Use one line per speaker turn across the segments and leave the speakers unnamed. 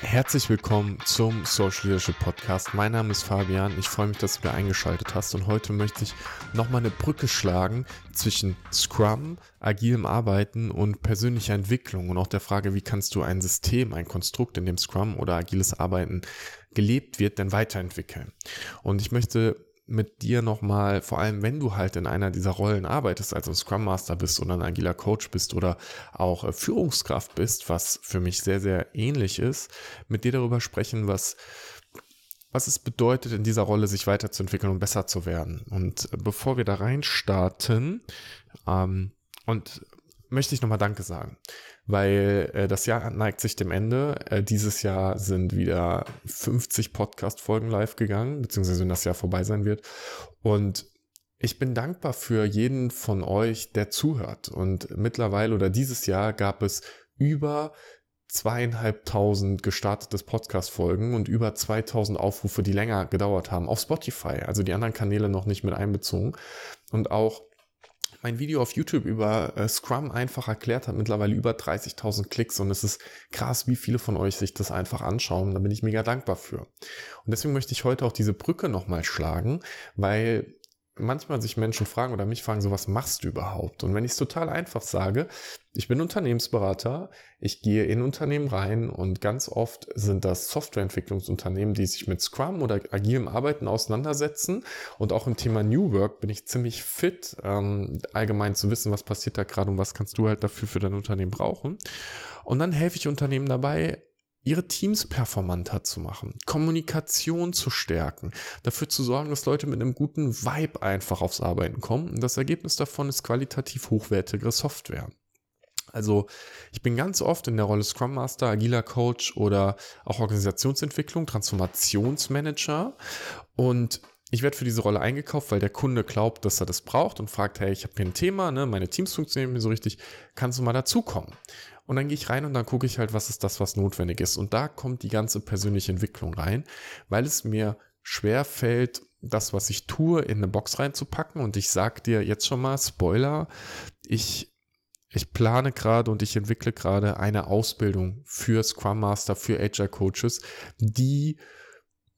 Herzlich willkommen zum Social Leadership Podcast. Mein Name ist Fabian. Ich freue mich, dass du wieder eingeschaltet hast. Und heute möchte ich nochmal eine Brücke schlagen zwischen Scrum, agilem Arbeiten und persönlicher Entwicklung und auch der Frage, wie kannst du ein System, ein Konstrukt, in dem Scrum oder agiles Arbeiten gelebt wird, denn weiterentwickeln. Und ich möchte mit dir nochmal, vor allem wenn du halt in einer dieser Rollen arbeitest, also Scrum Master bist oder ein agiler Coach bist oder auch äh, Führungskraft bist, was für mich sehr, sehr ähnlich ist, mit dir darüber sprechen, was, was es bedeutet, in dieser Rolle sich weiterzuentwickeln und besser zu werden. Und äh, bevor wir da rein starten, ähm, und möchte ich nochmal Danke sagen, weil äh, das Jahr neigt sich dem Ende. Äh, dieses Jahr sind wieder 50 Podcast-Folgen live gegangen, beziehungsweise wenn das Jahr vorbei sein wird. Und ich bin dankbar für jeden von euch, der zuhört. Und mittlerweile oder dieses Jahr gab es über zweieinhalbtausend gestartetes Podcast-Folgen und über 2000 Aufrufe, die länger gedauert haben auf Spotify. Also die anderen Kanäle noch nicht mit einbezogen. Und auch mein Video auf YouTube über äh, Scrum einfach erklärt hat mittlerweile über 30.000 Klicks und es ist krass, wie viele von euch sich das einfach anschauen. Da bin ich mega dankbar für. Und deswegen möchte ich heute auch diese Brücke nochmal schlagen, weil manchmal sich Menschen fragen oder mich fragen, so was machst du überhaupt? Und wenn ich es total einfach sage, ich bin Unternehmensberater, ich gehe in Unternehmen rein und ganz oft sind das Softwareentwicklungsunternehmen, die sich mit Scrum oder agilem Arbeiten auseinandersetzen. Und auch im Thema New Work bin ich ziemlich fit, ähm, allgemein zu wissen, was passiert da gerade und was kannst du halt dafür für dein Unternehmen brauchen. Und dann helfe ich Unternehmen dabei, ihre Teams performanter zu machen, Kommunikation zu stärken, dafür zu sorgen, dass Leute mit einem guten Vibe einfach aufs Arbeiten kommen. Und das Ergebnis davon ist qualitativ hochwertigere Software. Also ich bin ganz oft in der Rolle Scrum Master, agiler Coach oder auch Organisationsentwicklung, Transformationsmanager und ich werde für diese Rolle eingekauft, weil der Kunde glaubt, dass er das braucht und fragt, hey, ich habe hier ein Thema, ne, meine Teams funktionieren mir so richtig, kannst du mal dazukommen? Und dann gehe ich rein und dann gucke ich halt, was ist das, was notwendig ist. Und da kommt die ganze persönliche Entwicklung rein, weil es mir schwer fällt, das, was ich tue, in eine Box reinzupacken. Und ich sage dir jetzt schon mal, Spoiler, ich, ich plane gerade und ich entwickle gerade eine Ausbildung für Scrum Master, für Agile Coaches, die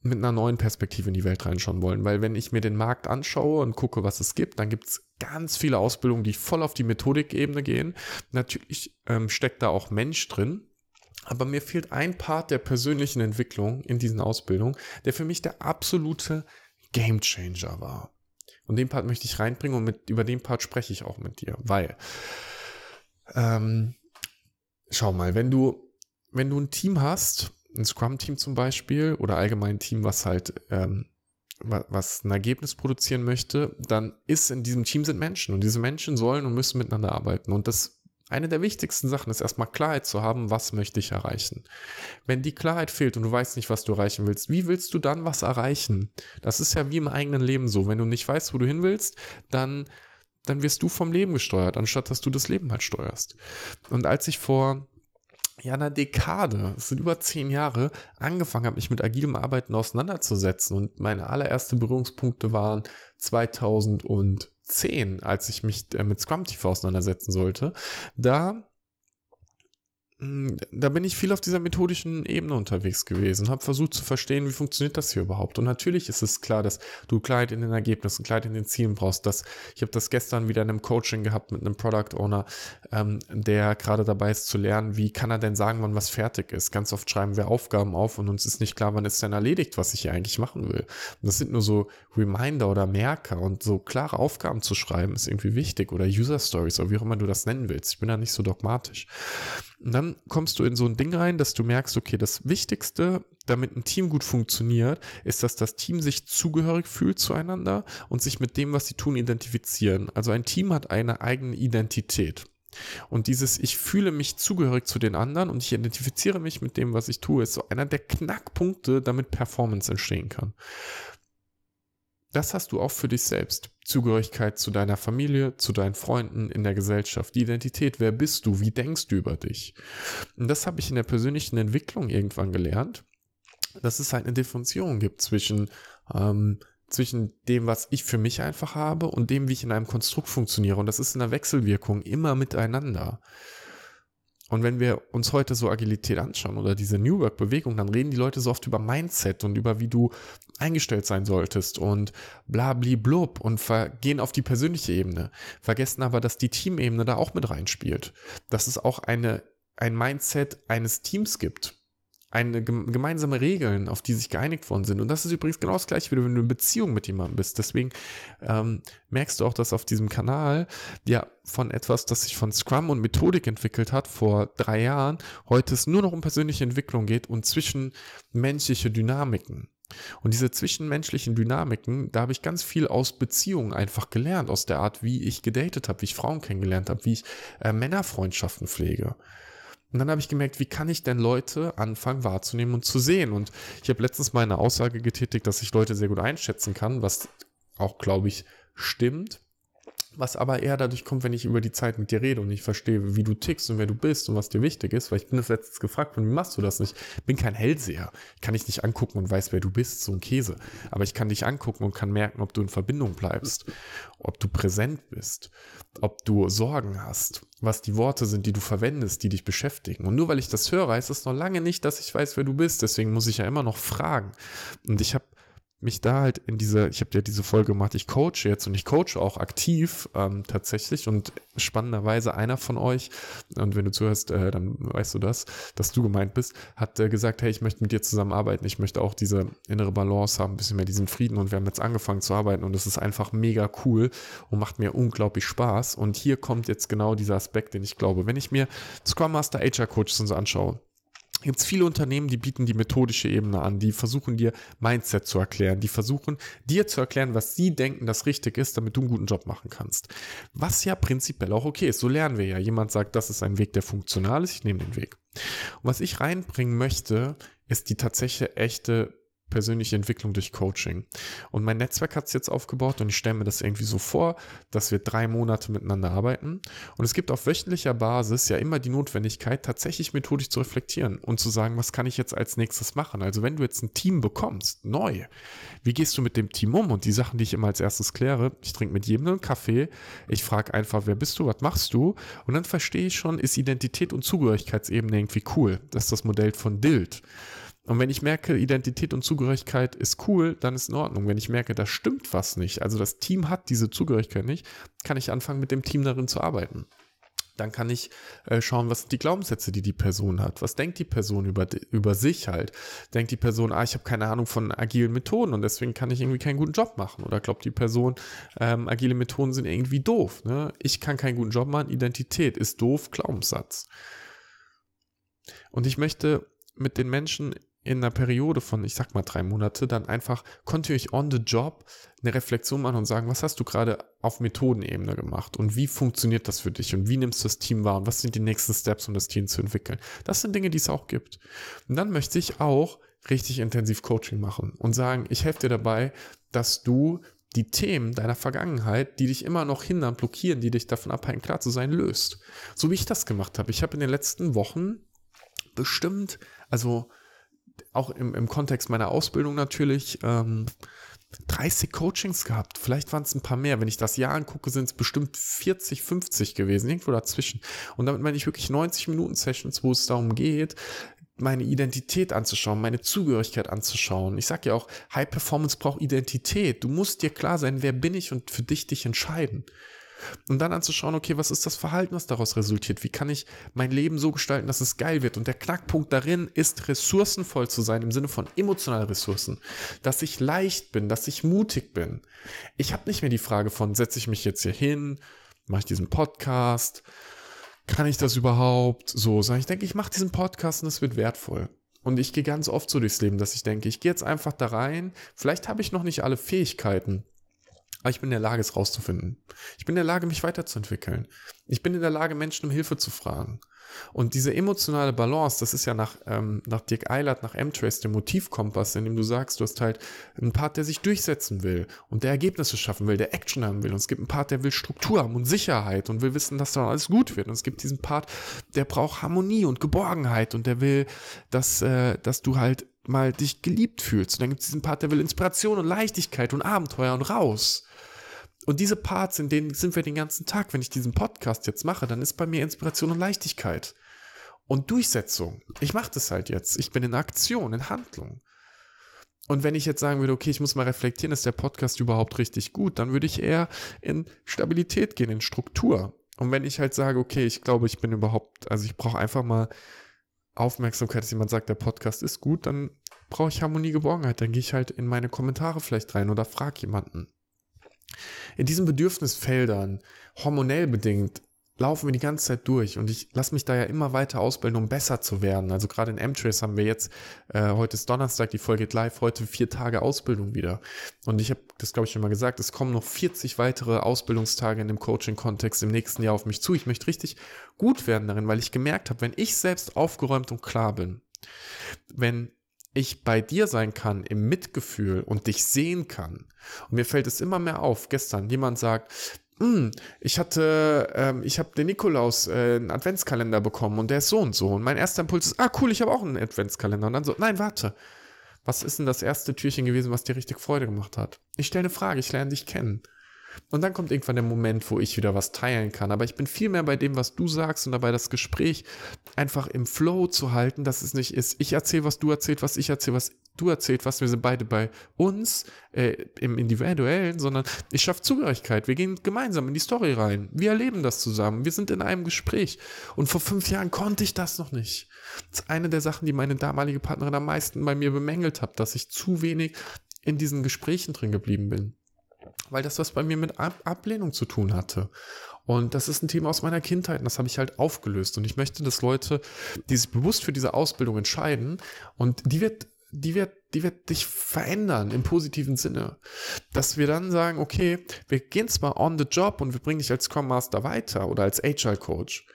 mit einer neuen Perspektive in die Welt reinschauen wollen. Weil wenn ich mir den Markt anschaue und gucke, was es gibt, dann gibt es ganz viele Ausbildungen, die voll auf die Methodikebene gehen. Natürlich ähm, steckt da auch Mensch drin. Aber mir fehlt ein Part der persönlichen Entwicklung in diesen Ausbildungen, der für mich der absolute Gamechanger war. Und den Part möchte ich reinbringen und mit, über den Part spreche ich auch mit dir, weil, ähm, schau mal, wenn du, wenn du ein Team hast, ein Scrum-Team zum Beispiel oder allgemein ein Team, was halt ähm, was ein Ergebnis produzieren möchte, dann ist in diesem Team sind Menschen und diese Menschen sollen und müssen miteinander arbeiten. Und das eine der wichtigsten Sachen ist erstmal Klarheit zu haben, was möchte ich erreichen. Wenn die Klarheit fehlt und du weißt nicht, was du erreichen willst, wie willst du dann was erreichen? Das ist ja wie im eigenen Leben so. Wenn du nicht weißt, wo du hin willst, dann, dann wirst du vom Leben gesteuert, anstatt dass du das Leben halt steuerst. Und als ich vor ja, einer Dekade, es sind über zehn Jahre, angefangen habe, mich mit agilem Arbeiten auseinanderzusetzen. Und meine allererste Berührungspunkte waren 2010, als ich mich äh, mit Scrum TV auseinandersetzen sollte. Da da bin ich viel auf dieser methodischen Ebene unterwegs gewesen, habe versucht zu verstehen, wie funktioniert das hier überhaupt. Und natürlich ist es klar, dass du Klarheit in den Ergebnissen, Klarheit in den Zielen brauchst. Dass, ich habe das gestern wieder in einem Coaching gehabt mit einem Product Owner, ähm, der gerade dabei ist zu lernen, wie kann er denn sagen, wann was fertig ist. Ganz oft schreiben wir Aufgaben auf und uns ist nicht klar, wann ist denn erledigt, was ich hier eigentlich machen will. Und das sind nur so Reminder oder Merker und so klare Aufgaben zu schreiben ist irgendwie wichtig oder User Stories oder wie auch immer du das nennen willst. Ich bin da nicht so dogmatisch. Und dann kommst du in so ein Ding rein, dass du merkst, okay, das Wichtigste, damit ein Team gut funktioniert, ist, dass das Team sich zugehörig fühlt zueinander und sich mit dem, was sie tun, identifizieren. Also ein Team hat eine eigene Identität. Und dieses Ich fühle mich zugehörig zu den anderen und ich identifiziere mich mit dem, was ich tue, ist so einer der Knackpunkte, damit Performance entstehen kann. Das hast du auch für dich selbst. Zugehörigkeit zu deiner Familie, zu deinen Freunden, in der Gesellschaft, die Identität, wer bist du, wie denkst du über dich. Und das habe ich in der persönlichen Entwicklung irgendwann gelernt, dass es halt eine Differenzierung gibt zwischen, ähm, zwischen dem, was ich für mich einfach habe und dem, wie ich in einem Konstrukt funktioniere. Und das ist in der Wechselwirkung immer miteinander. Und wenn wir uns heute so Agilität anschauen oder diese New Work-Bewegung, dann reden die Leute so oft über Mindset und über wie du eingestellt sein solltest und blabli blub und gehen auf die persönliche Ebene, vergessen aber, dass die Teamebene da auch mit reinspielt. Dass es auch eine, ein Mindset eines Teams gibt eine gemeinsame Regeln, auf die sich geeinigt worden sind. Und das ist übrigens genau das gleiche, wie wenn du in Beziehung mit jemandem bist. Deswegen ähm, merkst du auch, dass auf diesem Kanal ja von etwas, das sich von Scrum und Methodik entwickelt hat vor drei Jahren, heute es nur noch um persönliche Entwicklung geht und zwischenmenschliche Dynamiken. Und diese zwischenmenschlichen Dynamiken, da habe ich ganz viel aus Beziehungen einfach gelernt, aus der Art, wie ich gedatet habe, wie ich Frauen kennengelernt habe, wie ich äh, Männerfreundschaften pflege. Und dann habe ich gemerkt, wie kann ich denn Leute anfangen wahrzunehmen und zu sehen? Und ich habe letztens mal eine Aussage getätigt, dass ich Leute sehr gut einschätzen kann, was auch, glaube ich, stimmt was aber eher dadurch kommt, wenn ich über die Zeit mit dir rede und ich verstehe, wie du tickst und wer du bist und was dir wichtig ist, weil ich bin das letztes gefragt worden, wie machst du das nicht? Ich bin kein Hellseher. Ich kann dich nicht angucken und weiß, wer du bist, so ein Käse. Aber ich kann dich angucken und kann merken, ob du in Verbindung bleibst, ob du präsent bist, ob du Sorgen hast, was die Worte sind, die du verwendest, die dich beschäftigen. Und nur weil ich das höre, heißt das noch lange nicht, dass ich weiß, wer du bist. Deswegen muss ich ja immer noch fragen. Und ich habe mich da halt in diese, ich habe ja diese Folge gemacht, ich coache jetzt und ich coache auch aktiv ähm, tatsächlich. Und spannenderweise einer von euch, und wenn du zuhörst, äh, dann weißt du das, dass du gemeint bist, hat äh, gesagt, hey, ich möchte mit dir zusammenarbeiten, ich möchte auch diese innere Balance haben, ein bisschen mehr diesen Frieden. Und wir haben jetzt angefangen zu arbeiten und es ist einfach mega cool und macht mir unglaublich Spaß. Und hier kommt jetzt genau dieser Aspekt, den ich glaube, wenn ich mir Scrum Master HR Coaches und so anschaue, gibt es viele Unternehmen, die bieten die methodische Ebene an, die versuchen dir Mindset zu erklären, die versuchen dir zu erklären, was sie denken, das richtig ist, damit du einen guten Job machen kannst. Was ja prinzipiell auch okay ist, so lernen wir ja. Jemand sagt, das ist ein Weg, der funktional ist, ich nehme den Weg. Und was ich reinbringen möchte, ist die tatsächliche echte persönliche Entwicklung durch Coaching. Und mein Netzwerk hat es jetzt aufgebaut und ich stelle mir das irgendwie so vor, dass wir drei Monate miteinander arbeiten. Und es gibt auf wöchentlicher Basis ja immer die Notwendigkeit, tatsächlich methodisch zu reflektieren und zu sagen, was kann ich jetzt als nächstes machen? Also wenn du jetzt ein Team bekommst, neu, wie gehst du mit dem Team um? Und die Sachen, die ich immer als erstes kläre, ich trinke mit jedem einen Kaffee, ich frage einfach, wer bist du, was machst du? Und dann verstehe ich schon, ist Identität und Zugehörigkeitsebene irgendwie cool. Das ist das Modell von Dild. Und wenn ich merke, Identität und Zugehörigkeit ist cool, dann ist in Ordnung. Wenn ich merke, da stimmt was nicht, also das Team hat diese Zugehörigkeit nicht, kann ich anfangen, mit dem Team darin zu arbeiten. Dann kann ich äh, schauen, was sind die Glaubenssätze, die die Person hat. Was denkt die Person über, über sich halt? Denkt die Person, ah, ich habe keine Ahnung von agilen Methoden und deswegen kann ich irgendwie keinen guten Job machen? Oder glaubt die Person, ähm, agile Methoden sind irgendwie doof? Ne? Ich kann keinen guten Job machen, Identität ist doof, Glaubenssatz. Und ich möchte mit den Menschen in einer Periode von, ich sag mal, drei Monate, dann einfach kontinuierlich on the job eine Reflexion machen und sagen, was hast du gerade auf Methodenebene gemacht und wie funktioniert das für dich und wie nimmst du das Team wahr und was sind die nächsten Steps, um das Team zu entwickeln. Das sind Dinge, die es auch gibt. Und dann möchte ich auch richtig intensiv Coaching machen und sagen, ich helfe dir dabei, dass du die Themen deiner Vergangenheit, die dich immer noch hindern, blockieren, die dich davon abhalten, klar zu sein, löst. So wie ich das gemacht habe. Ich habe in den letzten Wochen bestimmt, also auch im, im Kontext meiner Ausbildung natürlich, ähm, 30 Coachings gehabt. Vielleicht waren es ein paar mehr. Wenn ich das Jahr angucke, sind es bestimmt 40, 50 gewesen, irgendwo dazwischen. Und damit meine ich wirklich 90 Minuten Sessions, wo es darum geht, meine Identität anzuschauen, meine Zugehörigkeit anzuschauen. Ich sage ja auch, High Performance braucht Identität. Du musst dir klar sein, wer bin ich und für dich dich entscheiden. Und dann anzuschauen, okay, was ist das Verhalten, was daraus resultiert? Wie kann ich mein Leben so gestalten, dass es geil wird? Und der Knackpunkt darin ist, ressourcenvoll zu sein im Sinne von emotionalen Ressourcen. Dass ich leicht bin, dass ich mutig bin. Ich habe nicht mehr die Frage von, setze ich mich jetzt hier hin, mache ich diesen Podcast, kann ich das überhaupt? So, sondern ich denke, ich mache diesen Podcast und es wird wertvoll. Und ich gehe ganz oft so durchs Leben, dass ich denke, ich gehe jetzt einfach da rein. Vielleicht habe ich noch nicht alle Fähigkeiten, aber ich bin in der Lage, es rauszufinden. Ich bin in der Lage, mich weiterzuentwickeln. Ich bin in der Lage, Menschen um Hilfe zu fragen. Und diese emotionale Balance, das ist ja nach, ähm, nach Dirk Eilert, nach M-Trace, der Motivkompass, in dem du sagst, du hast halt einen Part, der sich durchsetzen will und der Ergebnisse schaffen will, der Action haben will. Und es gibt einen Part, der will Struktur haben und Sicherheit und will wissen, dass dann alles gut wird. Und es gibt diesen Part, der braucht Harmonie und Geborgenheit und der will, dass, äh, dass du halt mal dich geliebt fühlst. Und dann gibt es diesen Part, der will Inspiration und Leichtigkeit und Abenteuer und raus. Und diese Parts, in denen sind wir den ganzen Tag. Wenn ich diesen Podcast jetzt mache, dann ist bei mir Inspiration und Leichtigkeit. und Durchsetzung. Ich mache das halt jetzt. Ich bin in Aktion, in Handlung. Und wenn ich jetzt sagen würde, okay, ich muss mal reflektieren, ist der Podcast überhaupt richtig gut, dann würde ich eher in Stabilität gehen, in Struktur. Und wenn ich halt sage, okay, ich glaube, ich bin überhaupt, also ich brauche einfach mal Aufmerksamkeit, dass jemand sagt, der Podcast ist gut, dann brauche ich Harmonie, Geborgenheit. Dann gehe ich halt in meine Kommentare vielleicht rein oder frage jemanden. In diesen Bedürfnisfeldern, hormonell bedingt, laufen wir die ganze Zeit durch und ich lasse mich da ja immer weiter ausbilden, um besser zu werden. Also gerade in M-Trace haben wir jetzt, äh, heute ist Donnerstag, die Folge geht live, heute vier Tage Ausbildung wieder. Und ich habe das, glaube ich, schon mal gesagt, es kommen noch 40 weitere Ausbildungstage in dem Coaching-Kontext im nächsten Jahr auf mich zu. Ich möchte richtig gut werden darin, weil ich gemerkt habe, wenn ich selbst aufgeräumt und klar bin, wenn ich bei dir sein kann im Mitgefühl und dich sehen kann. Und mir fällt es immer mehr auf. Gestern jemand sagt, hm, ich hatte, ähm, ich habe den Nikolaus äh, einen Adventskalender bekommen und der ist so und so. Und mein erster Impuls ist, ah cool, ich habe auch einen Adventskalender. Und dann so, nein, warte. Was ist denn das erste Türchen gewesen, was dir richtig Freude gemacht hat? Ich stelle eine Frage, ich lerne dich kennen. Und dann kommt irgendwann der Moment, wo ich wieder was teilen kann. Aber ich bin viel mehr bei dem, was du sagst und dabei das Gespräch einfach im Flow zu halten, dass es nicht ist, ich erzähle, was du erzählst, was ich erzähle, was du erzählst, was wir sind beide bei uns äh, im Individuellen, sondern ich schaffe Zugehörigkeit. Wir gehen gemeinsam in die Story rein. Wir erleben das zusammen. Wir sind in einem Gespräch. Und vor fünf Jahren konnte ich das noch nicht. Das ist eine der Sachen, die meine damalige Partnerin am meisten bei mir bemängelt hat, dass ich zu wenig in diesen Gesprächen drin geblieben bin weil das was bei mir mit Ab Ablehnung zu tun hatte. Und das ist ein Thema aus meiner Kindheit und das habe ich halt aufgelöst. Und ich möchte, dass Leute, die sich bewusst für diese Ausbildung entscheiden, und die wird, die wird, die wird dich verändern im positiven Sinne. Dass wir dann sagen, okay, wir gehen zwar on the job und wir bringen dich als Scrum Master weiter oder als Agile Coach.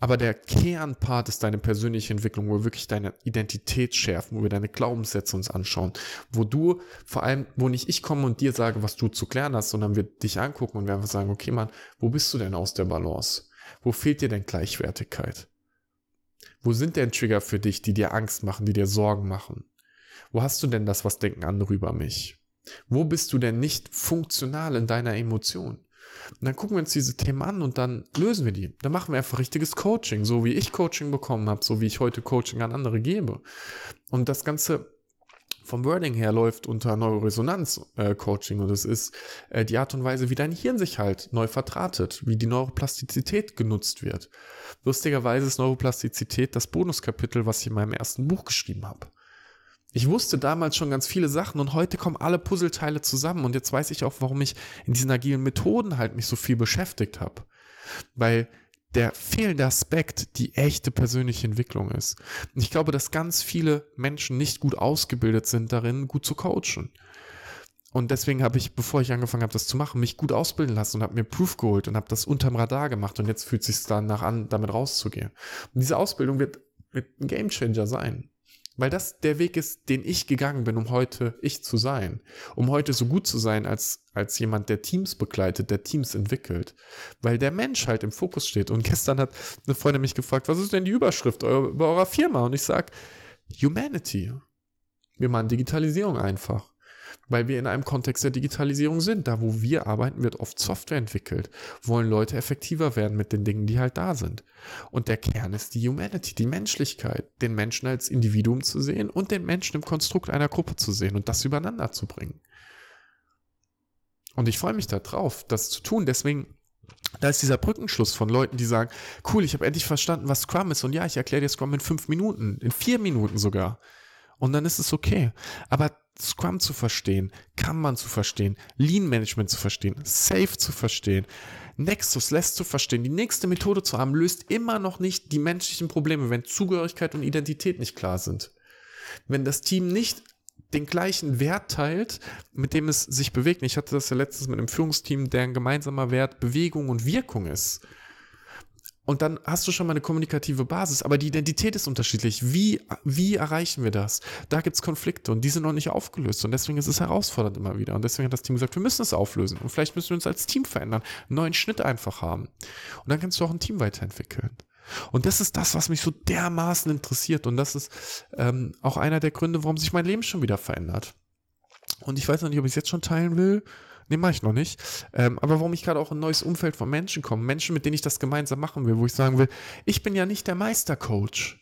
Aber der Kernpart ist deine persönliche Entwicklung, wo wir wirklich deine Identität schärfen, wo wir deine Glaubenssätze uns anschauen, wo du vor allem, wo nicht ich komme und dir sage, was du zu klären hast, sondern wir dich angucken und wir einfach sagen, okay, Mann, wo bist du denn aus der Balance? Wo fehlt dir denn Gleichwertigkeit? Wo sind denn Trigger für dich, die dir Angst machen, die dir Sorgen machen? Wo hast du denn das, was denken andere über mich? Wo bist du denn nicht funktional in deiner Emotion? Und dann gucken wir uns diese Themen an und dann lösen wir die. Dann machen wir einfach richtiges Coaching, so wie ich Coaching bekommen habe, so wie ich heute Coaching an andere gebe. Und das Ganze vom Wording her läuft unter Neuroresonanz-Coaching äh, und es ist äh, die Art und Weise, wie dein Hirn sich halt neu vertratet, wie die Neuroplastizität genutzt wird. Lustigerweise ist Neuroplastizität das Bonuskapitel, was ich in meinem ersten Buch geschrieben habe. Ich wusste damals schon ganz viele Sachen und heute kommen alle Puzzleteile zusammen und jetzt weiß ich auch, warum ich in diesen agilen Methoden halt mich so viel beschäftigt habe. Weil der fehlende Aspekt die echte persönliche Entwicklung ist. Und ich glaube, dass ganz viele Menschen nicht gut ausgebildet sind darin, gut zu coachen. Und deswegen habe ich, bevor ich angefangen habe, das zu machen, mich gut ausbilden lassen und habe mir Proof geholt und habe das unterm Radar gemacht und jetzt fühlt es sich danach an, damit rauszugehen. Und diese Ausbildung wird, wird ein Gamechanger sein. Weil das der Weg ist, den ich gegangen bin, um heute ich zu sein. Um heute so gut zu sein als, als jemand, der Teams begleitet, der Teams entwickelt. Weil der Mensch halt im Fokus steht. Und gestern hat eine Freundin mich gefragt, was ist denn die Überschrift eurer, über eurer Firma? Und ich sage, Humanity. Wir machen Digitalisierung einfach weil wir in einem Kontext der Digitalisierung sind. Da, wo wir arbeiten, wird oft Software entwickelt. Wollen Leute effektiver werden mit den Dingen, die halt da sind. Und der Kern ist die Humanity, die Menschlichkeit, den Menschen als Individuum zu sehen und den Menschen im Konstrukt einer Gruppe zu sehen und das übereinander zu bringen. Und ich freue mich darauf, das zu tun. Deswegen da ist dieser Brückenschluss von Leuten, die sagen, cool, ich habe endlich verstanden, was Scrum ist. Und ja, ich erkläre dir Scrum in fünf Minuten, in vier Minuten sogar. Und dann ist es okay. Aber Scrum zu verstehen, Kanban zu verstehen, Lean Management zu verstehen, Safe zu verstehen, Nexus lässt zu verstehen, die nächste Methode zu haben, löst immer noch nicht die menschlichen Probleme, wenn Zugehörigkeit und Identität nicht klar sind. Wenn das Team nicht den gleichen Wert teilt, mit dem es sich bewegt. Ich hatte das ja letztens mit einem Führungsteam, deren gemeinsamer Wert Bewegung und Wirkung ist. Und dann hast du schon mal eine kommunikative Basis, aber die Identität ist unterschiedlich. Wie, wie erreichen wir das? Da gibt es Konflikte und die sind noch nicht aufgelöst und deswegen ist es herausfordernd immer wieder. Und deswegen hat das Team gesagt, wir müssen es auflösen und vielleicht müssen wir uns als Team verändern, einen neuen Schnitt einfach haben. Und dann kannst du auch ein Team weiterentwickeln. Und das ist das, was mich so dermaßen interessiert und das ist ähm, auch einer der Gründe, warum sich mein Leben schon wieder verändert. Und ich weiß noch nicht, ob ich es jetzt schon teilen will. Nee, mache ich noch nicht. Ähm, aber warum ich gerade auch in ein neues Umfeld von Menschen komme. Menschen, mit denen ich das gemeinsam machen will, wo ich sagen will, ich bin ja nicht der Meistercoach.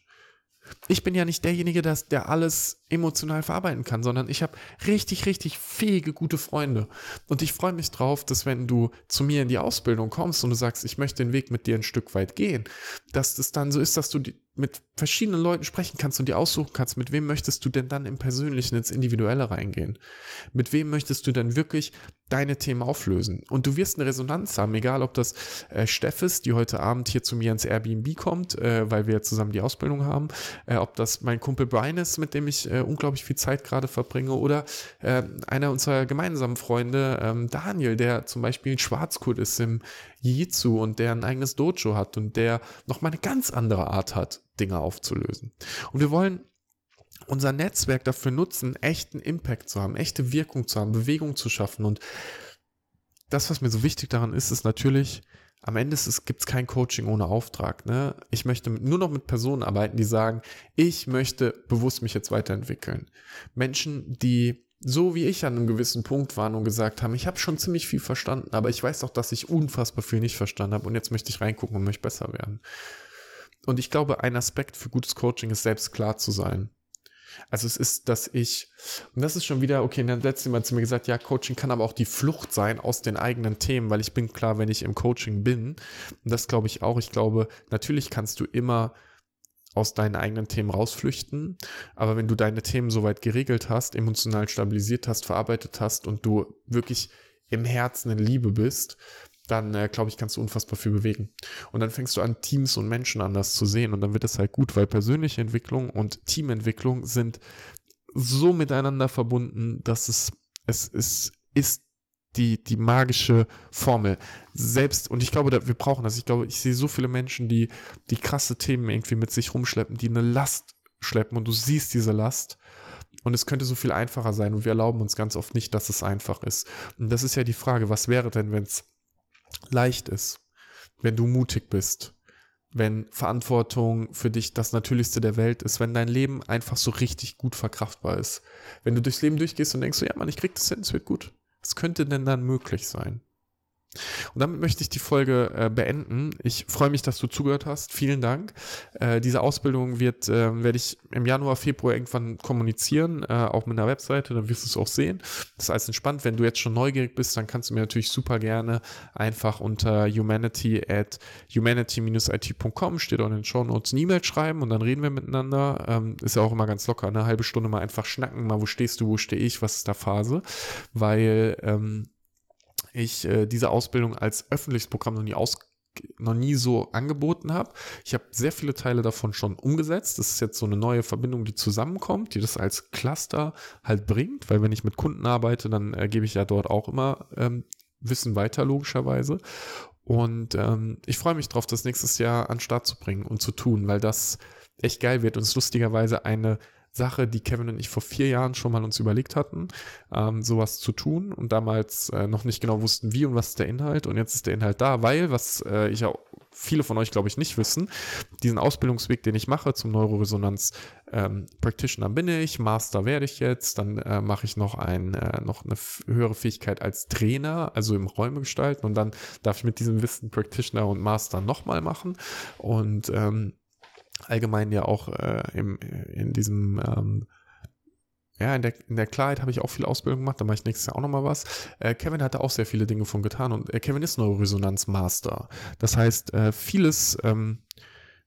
Ich bin ja nicht derjenige, das, der alles emotional verarbeiten kann, sondern ich habe richtig, richtig fähige, gute Freunde. Und ich freue mich drauf, dass wenn du zu mir in die Ausbildung kommst und du sagst, ich möchte den Weg mit dir ein Stück weit gehen, dass das dann so ist, dass du die, mit verschiedenen Leuten sprechen kannst und dir aussuchen kannst, mit wem möchtest du denn dann im Persönlichen, ins Individuelle reingehen? Mit wem möchtest du denn wirklich deine Themen auflösen? Und du wirst eine Resonanz haben, egal ob das äh, Steff ist, die heute Abend hier zu mir ins Airbnb kommt, äh, weil wir zusammen die Ausbildung haben, äh, ob das mein Kumpel Brian ist, mit dem ich äh, unglaublich viel Zeit gerade verbringe, oder äh, einer unserer gemeinsamen Freunde, ähm, Daniel, der zum Beispiel ein Schwarzkurt ist im Jiu-Jitsu und der ein eigenes Dojo hat und der nochmal eine ganz andere Art hat, Dinge aufzulösen. Und wir wollen unser Netzwerk dafür nutzen, echten Impact zu haben, echte Wirkung zu haben, Bewegung zu schaffen. Und das, was mir so wichtig daran ist, ist natürlich, am Ende gibt es kein Coaching ohne Auftrag. Ne? Ich möchte nur noch mit Personen arbeiten, die sagen, ich möchte bewusst mich jetzt weiterentwickeln. Menschen, die so wie ich an einem gewissen Punkt waren und gesagt haben, ich habe schon ziemlich viel verstanden, aber ich weiß auch, dass ich unfassbar viel nicht verstanden habe und jetzt möchte ich reingucken und möchte besser werden. Und ich glaube, ein Aspekt für gutes Coaching ist selbst klar zu sein. Also es ist, dass ich, und das ist schon wieder, okay, dann letztes Mal zu mir gesagt, ja, Coaching kann aber auch die Flucht sein aus den eigenen Themen, weil ich bin klar, wenn ich im Coaching bin, und das glaube ich auch, ich glaube, natürlich kannst du immer aus deinen eigenen Themen rausflüchten. Aber wenn du deine Themen soweit geregelt hast, emotional stabilisiert hast, verarbeitet hast und du wirklich im Herzen in Liebe bist, dann äh, glaube ich, kannst du unfassbar viel bewegen. Und dann fängst du an, Teams und Menschen anders zu sehen und dann wird es halt gut, weil persönliche Entwicklung und Teamentwicklung sind so miteinander verbunden, dass es, es, es ist die, die magische Formel. Selbst, und ich glaube, wir brauchen das. Ich glaube, ich sehe so viele Menschen, die, die krasse Themen irgendwie mit sich rumschleppen, die eine Last schleppen und du siehst diese Last. Und es könnte so viel einfacher sein und wir erlauben uns ganz oft nicht, dass es einfach ist. Und das ist ja die Frage, was wäre denn, wenn es leicht ist, wenn du mutig bist, wenn Verantwortung für dich das Natürlichste der Welt ist, wenn dein Leben einfach so richtig gut verkraftbar ist. Wenn du durchs Leben durchgehst und denkst so, ja Mann, ich krieg das hin, es wird gut. Was könnte denn dann möglich sein? Und damit möchte ich die Folge äh, beenden. Ich freue mich, dass du zugehört hast. Vielen Dank. Äh, diese Ausbildung wird, äh, werde ich im Januar, Februar irgendwann kommunizieren, äh, auch mit einer Webseite, dann wirst du es auch sehen. Das ist alles entspannt. Wenn du jetzt schon neugierig bist, dann kannst du mir natürlich super gerne einfach unter humanity at humanity-it.com steht auch in den Show Notes eine E-Mail schreiben und dann reden wir miteinander. Ähm, ist ja auch immer ganz locker, eine halbe Stunde mal einfach schnacken, mal wo stehst du, wo stehe ich, was ist da Phase, weil ähm, ich äh, diese Ausbildung als öffentliches Programm noch nie aus noch nie so angeboten habe. Ich habe sehr viele Teile davon schon umgesetzt. Das ist jetzt so eine neue Verbindung, die zusammenkommt, die das als Cluster halt bringt, weil wenn ich mit Kunden arbeite, dann äh, gebe ich ja dort auch immer ähm, Wissen weiter, logischerweise. Und ähm, ich freue mich drauf, das nächstes Jahr an den Start zu bringen und zu tun, weil das echt geil wird und es lustigerweise eine Sache, die Kevin und ich vor vier Jahren schon mal uns überlegt hatten, ähm, sowas zu tun und damals äh, noch nicht genau wussten, wie und was ist der Inhalt. Und jetzt ist der Inhalt da, weil, was äh, ich auch viele von euch, glaube ich, nicht wissen, diesen Ausbildungsweg, den ich mache zum Neuroresonanz ähm, Practitioner bin ich, Master werde ich jetzt, dann äh, mache ich noch, ein, äh, noch eine höhere Fähigkeit als Trainer, also im Räume gestalten und dann darf ich mit diesem Wissen Practitioner und Master nochmal machen und ähm, allgemein ja auch äh, im, in diesem, ähm, ja, in der, in der Klarheit habe ich auch viel Ausbildung gemacht, da mache ich nächstes Jahr auch nochmal was. Äh, Kevin hatte auch sehr viele Dinge von getan und äh, Kevin ist Neuroresonanz-Master. Das heißt, äh, vieles ähm,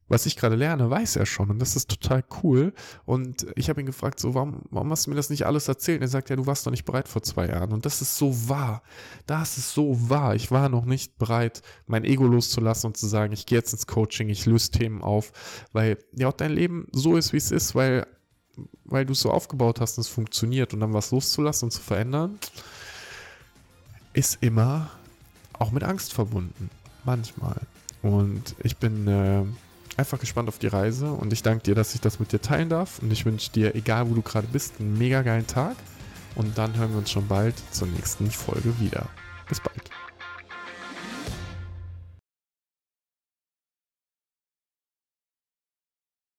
was ich gerade lerne, weiß er schon und das ist total cool. Und ich habe ihn gefragt, so, warum, warum hast du mir das nicht alles erzählt? Und er sagt, ja, du warst noch nicht bereit vor zwei Jahren. Und das ist so wahr. Das ist so wahr. Ich war noch nicht bereit, mein Ego loszulassen und zu sagen, ich gehe jetzt ins Coaching, ich löse Themen auf, weil ja auch dein Leben so ist, wie es ist, weil, weil du es so aufgebaut hast und es funktioniert und dann was loszulassen und zu verändern, ist immer auch mit Angst verbunden. Manchmal. Und ich bin äh, einfach gespannt auf die Reise und ich danke dir, dass ich das mit dir teilen darf und ich wünsche dir, egal wo du gerade bist, einen mega geilen Tag und dann hören wir uns schon bald zur nächsten Folge wieder. Bis bald.